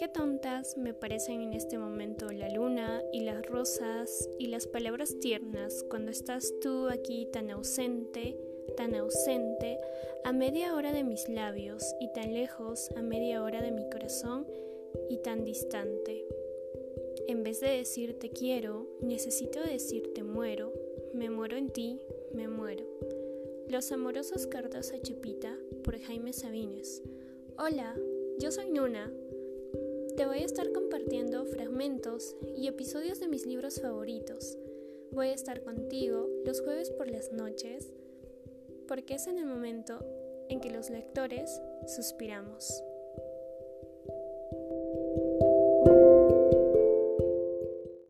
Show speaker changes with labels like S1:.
S1: Qué tontas me parecen en este momento la luna y las rosas y las palabras tiernas cuando estás tú aquí tan ausente, tan ausente, a media hora de mis labios y tan lejos a media hora de mi corazón y tan distante. En vez de decir te quiero, necesito decir te muero, me muero en ti, me muero. Los amorosos cartas a Chipita por Jaime Sabines. Hola, yo soy Nuna. Voy a estar compartiendo fragmentos y episodios de mis libros favoritos. Voy a estar contigo los jueves por las noches porque es en el momento en que los lectores suspiramos.